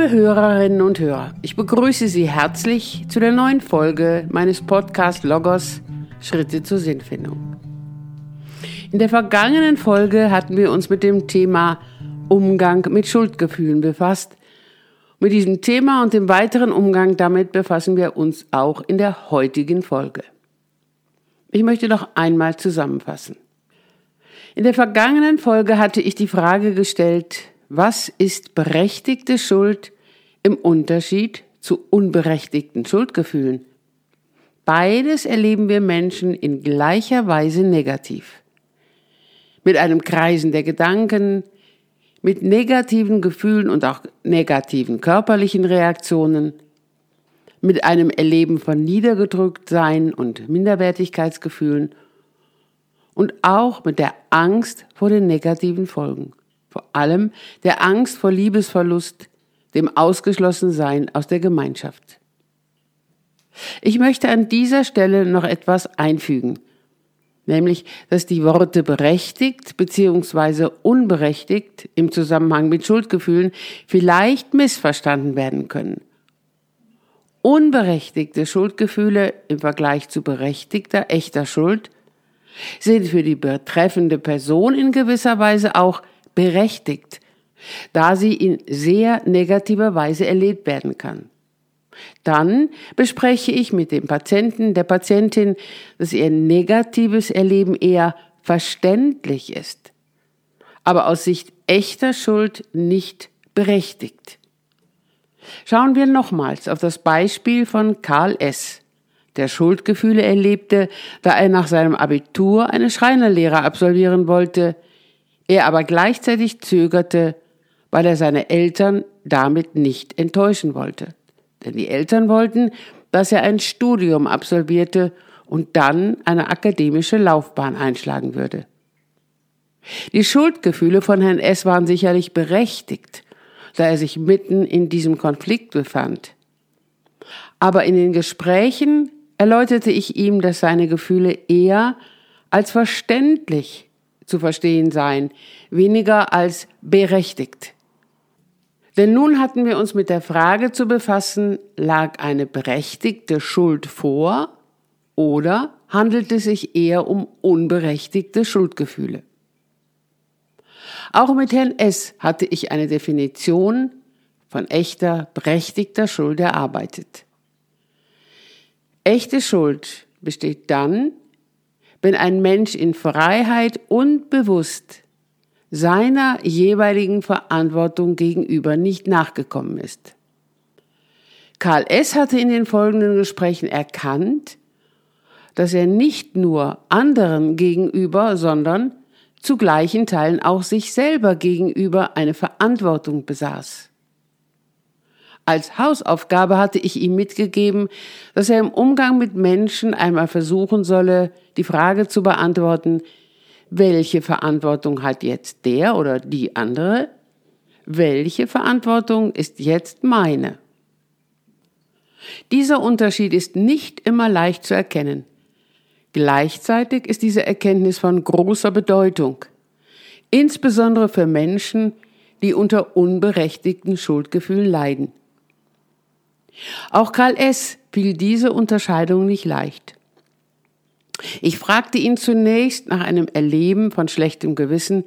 Liebe Hörerinnen und Hörer, ich begrüße Sie herzlich zu der neuen Folge meines Podcast Logos Schritte zur Sinnfindung. In der vergangenen Folge hatten wir uns mit dem Thema Umgang mit Schuldgefühlen befasst. Mit diesem Thema und dem weiteren Umgang damit befassen wir uns auch in der heutigen Folge. Ich möchte noch einmal zusammenfassen. In der vergangenen Folge hatte ich die Frage gestellt, was ist berechtigte Schuld im Unterschied zu unberechtigten Schuldgefühlen? Beides erleben wir Menschen in gleicher Weise negativ. Mit einem Kreisen der Gedanken, mit negativen Gefühlen und auch negativen körperlichen Reaktionen, mit einem Erleben von Niedergedrücktsein und Minderwertigkeitsgefühlen und auch mit der Angst vor den negativen Folgen vor allem der Angst vor Liebesverlust, dem Ausgeschlossensein aus der Gemeinschaft. Ich möchte an dieser Stelle noch etwas einfügen, nämlich, dass die Worte berechtigt bzw. unberechtigt im Zusammenhang mit Schuldgefühlen vielleicht missverstanden werden können. Unberechtigte Schuldgefühle im Vergleich zu berechtigter echter Schuld sind für die betreffende Person in gewisser Weise auch berechtigt, da sie in sehr negativer Weise erlebt werden kann. Dann bespreche ich mit dem Patienten, der Patientin, dass ihr negatives Erleben eher verständlich ist, aber aus Sicht echter Schuld nicht berechtigt. Schauen wir nochmals auf das Beispiel von Karl S., der Schuldgefühle erlebte, da er nach seinem Abitur eine Schreinerlehre absolvieren wollte, er aber gleichzeitig zögerte, weil er seine Eltern damit nicht enttäuschen wollte. Denn die Eltern wollten, dass er ein Studium absolvierte und dann eine akademische Laufbahn einschlagen würde. Die Schuldgefühle von Herrn S. waren sicherlich berechtigt, da er sich mitten in diesem Konflikt befand. Aber in den Gesprächen erläuterte ich ihm, dass seine Gefühle eher als verständlich zu verstehen sein, weniger als berechtigt. Denn nun hatten wir uns mit der Frage zu befassen, lag eine berechtigte Schuld vor oder handelt es sich eher um unberechtigte Schuldgefühle? Auch mit Herrn S. hatte ich eine Definition von echter, berechtigter Schuld erarbeitet. Echte Schuld besteht dann, wenn ein Mensch in Freiheit und bewusst seiner jeweiligen Verantwortung gegenüber nicht nachgekommen ist. Karl S. hatte in den folgenden Gesprächen erkannt, dass er nicht nur anderen gegenüber, sondern zu gleichen Teilen auch sich selber gegenüber eine Verantwortung besaß. Als Hausaufgabe hatte ich ihm mitgegeben, dass er im Umgang mit Menschen einmal versuchen solle, die Frage zu beantworten, welche Verantwortung hat jetzt der oder die andere? Welche Verantwortung ist jetzt meine? Dieser Unterschied ist nicht immer leicht zu erkennen. Gleichzeitig ist diese Erkenntnis von großer Bedeutung, insbesondere für Menschen, die unter unberechtigten Schuldgefühlen leiden. Auch Karl S. fiel diese Unterscheidung nicht leicht. Ich fragte ihn zunächst nach einem Erleben von schlechtem Gewissen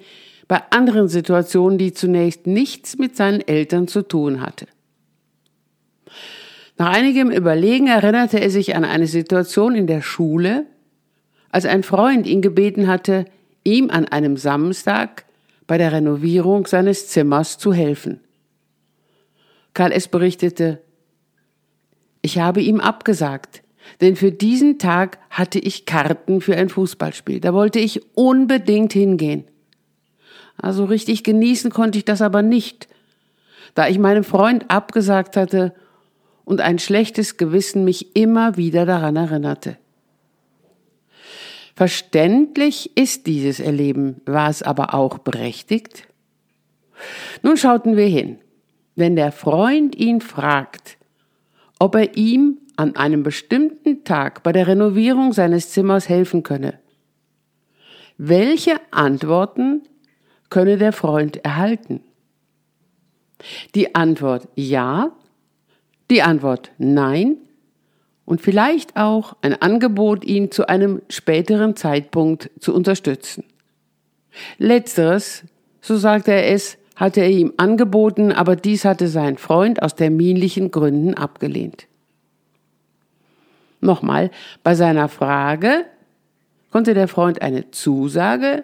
bei anderen Situationen, die zunächst nichts mit seinen Eltern zu tun hatte. Nach einigem Überlegen erinnerte er sich an eine Situation in der Schule, als ein Freund ihn gebeten hatte, ihm an einem Samstag bei der Renovierung seines Zimmers zu helfen. Karl S. berichtete, ich habe ihm abgesagt, denn für diesen Tag hatte ich Karten für ein Fußballspiel. Da wollte ich unbedingt hingehen. Also richtig genießen konnte ich das aber nicht, da ich meinem Freund abgesagt hatte und ein schlechtes Gewissen mich immer wieder daran erinnerte. Verständlich ist dieses Erleben, war es aber auch berechtigt? Nun schauten wir hin. Wenn der Freund ihn fragt, ob er ihm an einem bestimmten Tag bei der Renovierung seines Zimmers helfen könne. Welche Antworten könne der Freund erhalten? Die Antwort ja, die Antwort nein und vielleicht auch ein Angebot, ihn zu einem späteren Zeitpunkt zu unterstützen. Letzteres, so sagte er es, hatte er ihm angeboten, aber dies hatte sein Freund aus terminlichen Gründen abgelehnt. Nochmal, bei seiner Frage konnte der Freund eine Zusage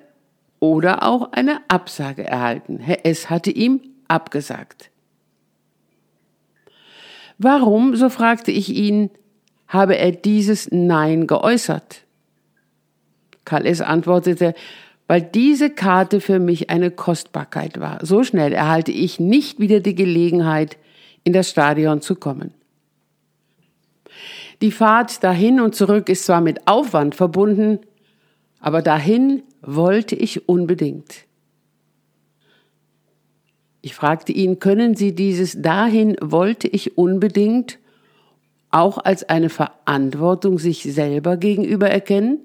oder auch eine Absage erhalten. Herr S. hatte ihm abgesagt. Warum, so fragte ich ihn, habe er dieses Nein geäußert? Karl S. antwortete, weil diese Karte für mich eine Kostbarkeit war. So schnell erhalte ich nicht wieder die Gelegenheit, in das Stadion zu kommen. Die Fahrt dahin und zurück ist zwar mit Aufwand verbunden, aber dahin wollte ich unbedingt. Ich fragte ihn, können Sie dieses dahin wollte ich unbedingt auch als eine Verantwortung sich selber gegenüber erkennen?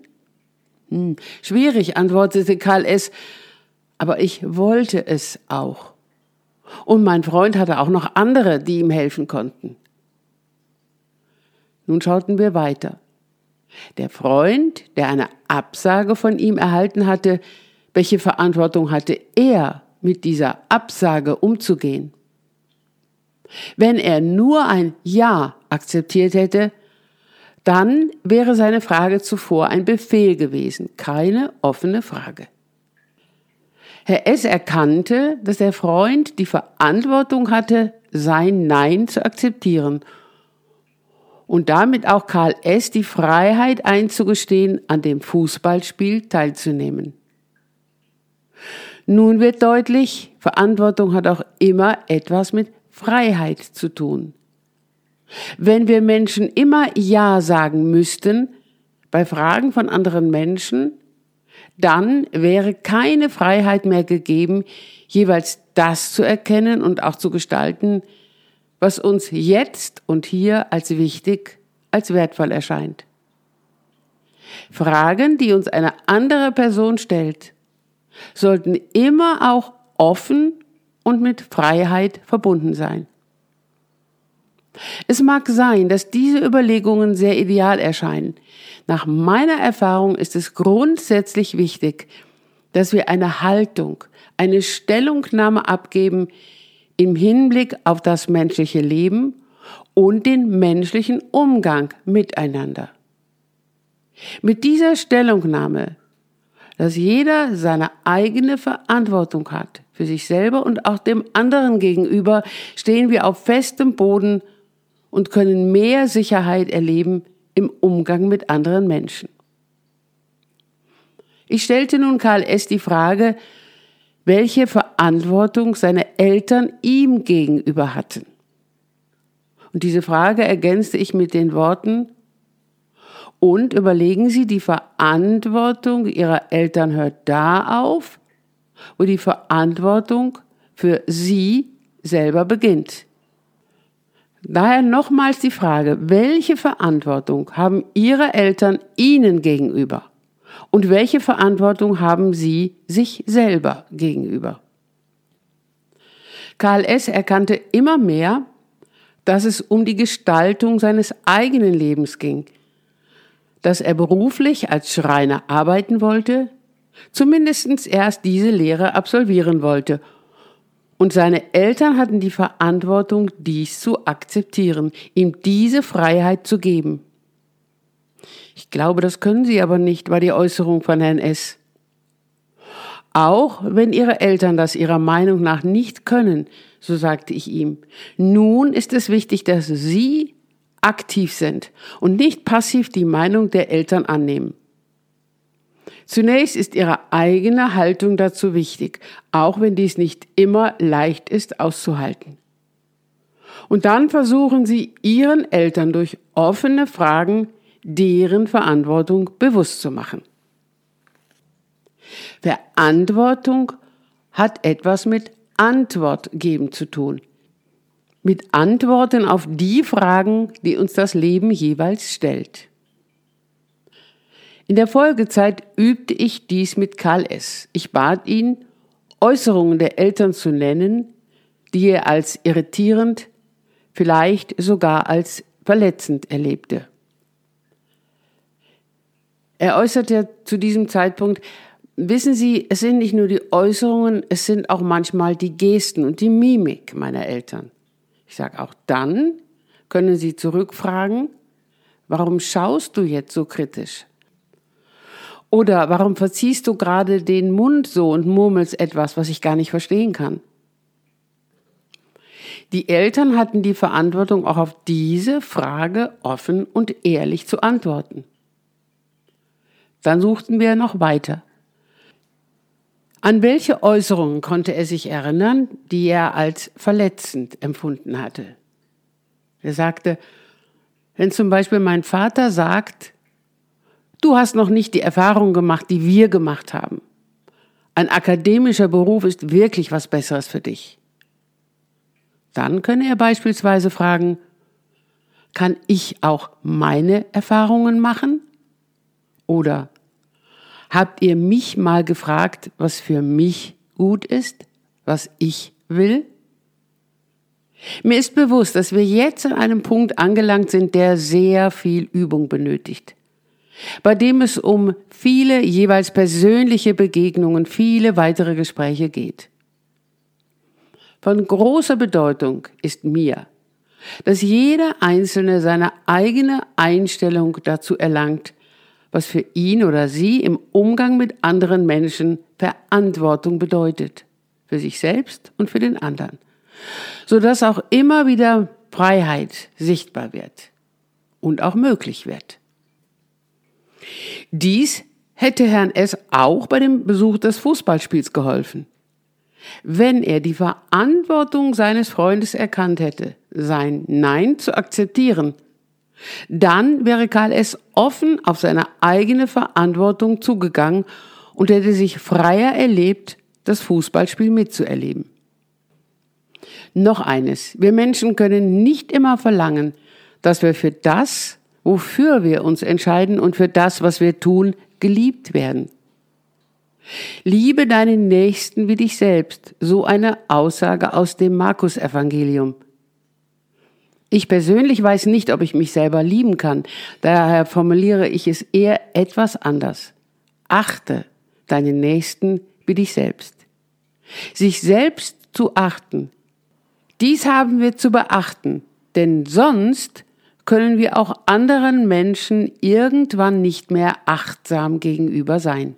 Hm, schwierig, antwortete Karl S., aber ich wollte es auch. Und mein Freund hatte auch noch andere, die ihm helfen konnten. Nun schauten wir weiter. Der Freund, der eine Absage von ihm erhalten hatte, welche Verantwortung hatte er, mit dieser Absage umzugehen? Wenn er nur ein Ja akzeptiert hätte, dann wäre seine Frage zuvor ein Befehl gewesen, keine offene Frage. Herr S. erkannte, dass der Freund die Verantwortung hatte, sein Nein zu akzeptieren und damit auch Karl S. die Freiheit einzugestehen, an dem Fußballspiel teilzunehmen. Nun wird deutlich, Verantwortung hat auch immer etwas mit Freiheit zu tun. Wenn wir Menschen immer Ja sagen müssten bei Fragen von anderen Menschen, dann wäre keine Freiheit mehr gegeben, jeweils das zu erkennen und auch zu gestalten, was uns jetzt und hier als wichtig, als wertvoll erscheint. Fragen, die uns eine andere Person stellt, sollten immer auch offen und mit Freiheit verbunden sein. Es mag sein, dass diese Überlegungen sehr ideal erscheinen. Nach meiner Erfahrung ist es grundsätzlich wichtig, dass wir eine Haltung, eine Stellungnahme abgeben im Hinblick auf das menschliche Leben und den menschlichen Umgang miteinander. Mit dieser Stellungnahme, dass jeder seine eigene Verantwortung hat für sich selber und auch dem anderen gegenüber, stehen wir auf festem Boden und können mehr Sicherheit erleben im Umgang mit anderen Menschen. Ich stellte nun Karl S. die Frage, welche Verantwortung seine Eltern ihm gegenüber hatten. Und diese Frage ergänzte ich mit den Worten, und überlegen Sie, die Verantwortung Ihrer Eltern hört da auf, wo die Verantwortung für Sie selber beginnt. Daher nochmals die Frage, welche Verantwortung haben Ihre Eltern Ihnen gegenüber? Und welche Verantwortung haben Sie sich selber gegenüber? Karl S. erkannte immer mehr, dass es um die Gestaltung seines eigenen Lebens ging, dass er beruflich als Schreiner arbeiten wollte, zumindest erst diese Lehre absolvieren wollte und seine Eltern hatten die Verantwortung, dies zu akzeptieren, ihm diese Freiheit zu geben. Ich glaube, das können sie aber nicht, war die Äußerung von Herrn S. Auch wenn ihre Eltern das ihrer Meinung nach nicht können, so sagte ich ihm, nun ist es wichtig, dass sie aktiv sind und nicht passiv die Meinung der Eltern annehmen. Zunächst ist ihre eigene Haltung dazu wichtig, auch wenn dies nicht immer leicht ist auszuhalten. Und dann versuchen sie ihren Eltern durch offene Fragen deren Verantwortung bewusst zu machen. Verantwortung hat etwas mit Antwort geben zu tun. Mit Antworten auf die Fragen, die uns das Leben jeweils stellt. In der Folgezeit übte ich dies mit Karl S. Ich bat ihn, Äußerungen der Eltern zu nennen, die er als irritierend, vielleicht sogar als verletzend erlebte. Er äußerte zu diesem Zeitpunkt, wissen Sie, es sind nicht nur die Äußerungen, es sind auch manchmal die Gesten und die Mimik meiner Eltern. Ich sage auch dann, können Sie zurückfragen, warum schaust du jetzt so kritisch? Oder warum verziehst du gerade den Mund so und murmelst etwas, was ich gar nicht verstehen kann? Die Eltern hatten die Verantwortung, auch auf diese Frage offen und ehrlich zu antworten. Dann suchten wir noch weiter. An welche Äußerungen konnte er sich erinnern, die er als verletzend empfunden hatte? Er sagte, wenn zum Beispiel mein Vater sagt, du hast noch nicht die Erfahrung gemacht, die wir gemacht haben. Ein akademischer Beruf ist wirklich was Besseres für dich. Dann könne er beispielsweise fragen, kann ich auch meine Erfahrungen machen? Oder Habt ihr mich mal gefragt, was für mich gut ist, was ich will? Mir ist bewusst, dass wir jetzt an einem Punkt angelangt sind, der sehr viel Übung benötigt, bei dem es um viele jeweils persönliche Begegnungen, viele weitere Gespräche geht. Von großer Bedeutung ist mir, dass jeder Einzelne seine eigene Einstellung dazu erlangt, was für ihn oder sie im Umgang mit anderen Menschen Verantwortung bedeutet. Für sich selbst und für den anderen. Sodass auch immer wieder Freiheit sichtbar wird und auch möglich wird. Dies hätte Herrn S. auch bei dem Besuch des Fußballspiels geholfen. Wenn er die Verantwortung seines Freundes erkannt hätte, sein Nein zu akzeptieren dann wäre Karl S. offen auf seine eigene Verantwortung zugegangen und hätte sich freier erlebt, das Fußballspiel mitzuerleben. Noch eines, wir Menschen können nicht immer verlangen, dass wir für das, wofür wir uns entscheiden und für das, was wir tun, geliebt werden. Liebe deinen Nächsten wie dich selbst, so eine Aussage aus dem Markus-Evangelium. Ich persönlich weiß nicht, ob ich mich selber lieben kann. Daher formuliere ich es eher etwas anders. Achte deinen Nächsten wie dich selbst. Sich selbst zu achten. Dies haben wir zu beachten, denn sonst können wir auch anderen Menschen irgendwann nicht mehr achtsam gegenüber sein.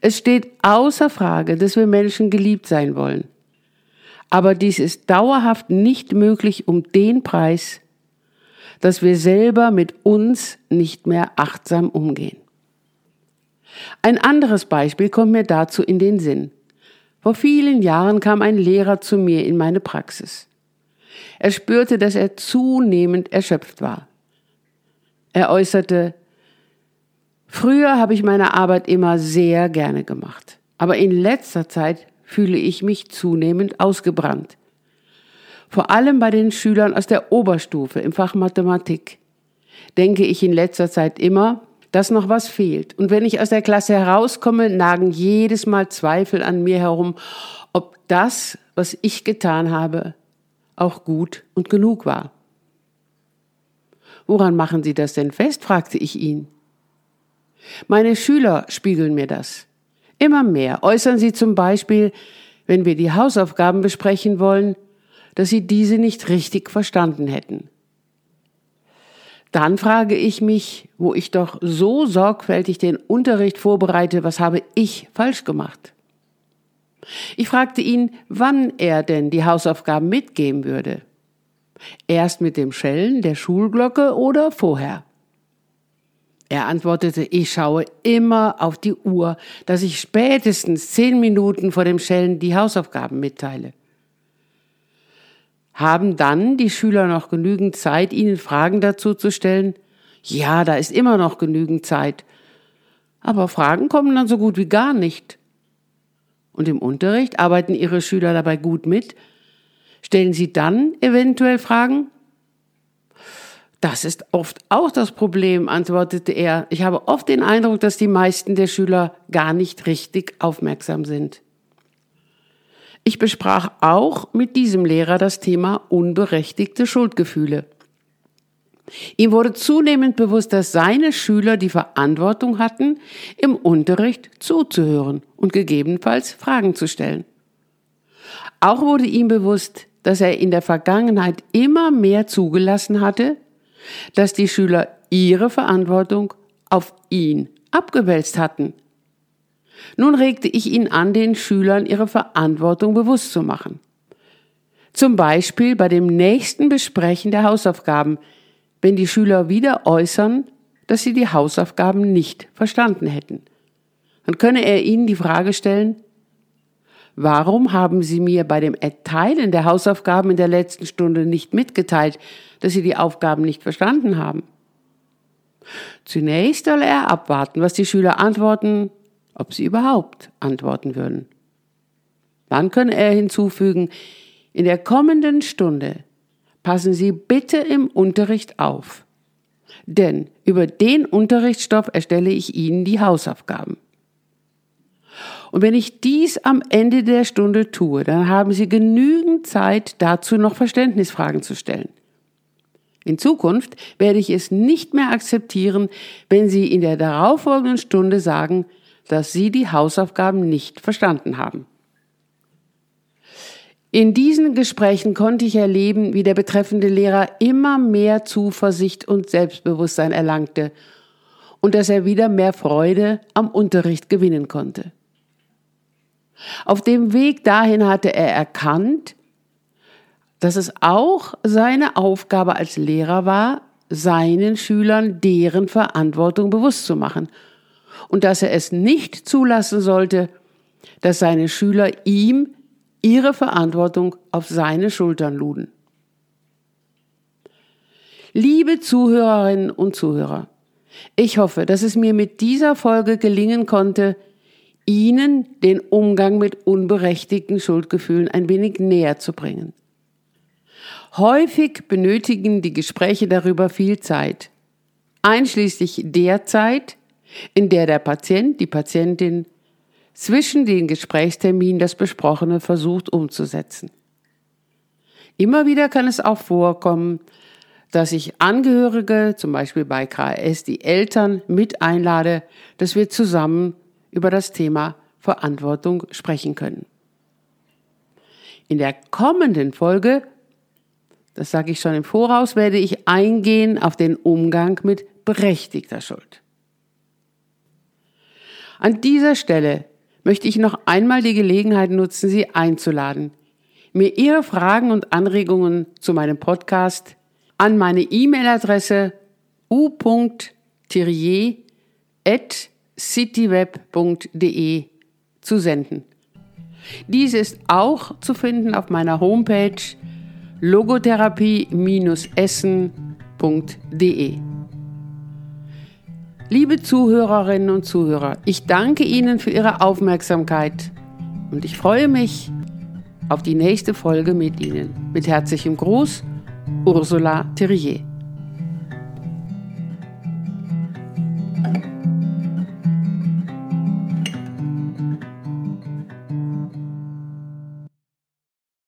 Es steht außer Frage, dass wir Menschen geliebt sein wollen. Aber dies ist dauerhaft nicht möglich um den Preis, dass wir selber mit uns nicht mehr achtsam umgehen. Ein anderes Beispiel kommt mir dazu in den Sinn. Vor vielen Jahren kam ein Lehrer zu mir in meine Praxis. Er spürte, dass er zunehmend erschöpft war. Er äußerte, früher habe ich meine Arbeit immer sehr gerne gemacht, aber in letzter Zeit fühle ich mich zunehmend ausgebrannt. Vor allem bei den Schülern aus der Oberstufe im Fach Mathematik denke ich in letzter Zeit immer, dass noch was fehlt. Und wenn ich aus der Klasse herauskomme, nagen jedes Mal Zweifel an mir herum, ob das, was ich getan habe, auch gut und genug war. Woran machen Sie das denn fest? fragte ich ihn. Meine Schüler spiegeln mir das. Immer mehr äußern sie zum Beispiel, wenn wir die Hausaufgaben besprechen wollen, dass sie diese nicht richtig verstanden hätten. Dann frage ich mich, wo ich doch so sorgfältig den Unterricht vorbereite, was habe ich falsch gemacht? Ich fragte ihn, wann er denn die Hausaufgaben mitgeben würde. Erst mit dem Schellen der Schulglocke oder vorher? Er antwortete, ich schaue immer auf die Uhr, dass ich spätestens zehn Minuten vor dem Schellen die Hausaufgaben mitteile. Haben dann die Schüler noch genügend Zeit, ihnen Fragen dazu zu stellen? Ja, da ist immer noch genügend Zeit. Aber Fragen kommen dann so gut wie gar nicht. Und im Unterricht arbeiten Ihre Schüler dabei gut mit? Stellen Sie dann eventuell Fragen? Das ist oft auch das Problem, antwortete er. Ich habe oft den Eindruck, dass die meisten der Schüler gar nicht richtig aufmerksam sind. Ich besprach auch mit diesem Lehrer das Thema unberechtigte Schuldgefühle. Ihm wurde zunehmend bewusst, dass seine Schüler die Verantwortung hatten, im Unterricht zuzuhören und gegebenenfalls Fragen zu stellen. Auch wurde ihm bewusst, dass er in der Vergangenheit immer mehr zugelassen hatte, dass die Schüler ihre Verantwortung auf ihn abgewälzt hatten. Nun regte ich ihn an, den Schülern ihre Verantwortung bewusst zu machen. Zum Beispiel bei dem nächsten Besprechen der Hausaufgaben, wenn die Schüler wieder äußern, dass sie die Hausaufgaben nicht verstanden hätten. Dann könne er ihnen die Frage stellen, warum haben Sie mir bei dem Erteilen der Hausaufgaben in der letzten Stunde nicht mitgeteilt, dass Sie die Aufgaben nicht verstanden haben? Zunächst soll er abwarten, was die Schüler antworten, ob sie überhaupt antworten würden. Dann könne er hinzufügen, in der kommenden Stunde passen Sie bitte im Unterricht auf. Denn über den Unterrichtsstoff erstelle ich Ihnen die Hausaufgaben. Und wenn ich dies am Ende der Stunde tue, dann haben Sie genügend Zeit dazu noch Verständnisfragen zu stellen. In Zukunft werde ich es nicht mehr akzeptieren, wenn Sie in der darauffolgenden Stunde sagen, dass Sie die Hausaufgaben nicht verstanden haben. In diesen Gesprächen konnte ich erleben, wie der betreffende Lehrer immer mehr Zuversicht und Selbstbewusstsein erlangte und dass er wieder mehr Freude am Unterricht gewinnen konnte. Auf dem Weg dahin hatte er erkannt, dass es auch seine Aufgabe als Lehrer war, seinen Schülern deren Verantwortung bewusst zu machen und dass er es nicht zulassen sollte, dass seine Schüler ihm ihre Verantwortung auf seine Schultern luden. Liebe Zuhörerinnen und Zuhörer, ich hoffe, dass es mir mit dieser Folge gelingen konnte, Ihnen den Umgang mit unberechtigten Schuldgefühlen ein wenig näher zu bringen. Häufig benötigen die Gespräche darüber viel Zeit, einschließlich der Zeit, in der der Patient, die Patientin zwischen den Gesprächsterminen das Besprochene versucht umzusetzen. Immer wieder kann es auch vorkommen, dass ich Angehörige, zum Beispiel bei KS, die Eltern mit einlade, dass wir zusammen über das Thema Verantwortung sprechen können. In der kommenden Folge, das sage ich schon im Voraus, werde ich eingehen auf den Umgang mit berechtigter Schuld. An dieser Stelle möchte ich noch einmal die Gelegenheit nutzen, Sie einzuladen, mir Ihre Fragen und Anregungen zu meinem Podcast an meine E-Mail-Adresse u.thierrier.cityweb.de zu senden. Dies ist auch zu finden auf meiner Homepage logotherapie-essen.de. Liebe Zuhörerinnen und Zuhörer, ich danke Ihnen für Ihre Aufmerksamkeit und ich freue mich auf die nächste Folge mit Ihnen. Mit herzlichem Gruß, Ursula Thierrier.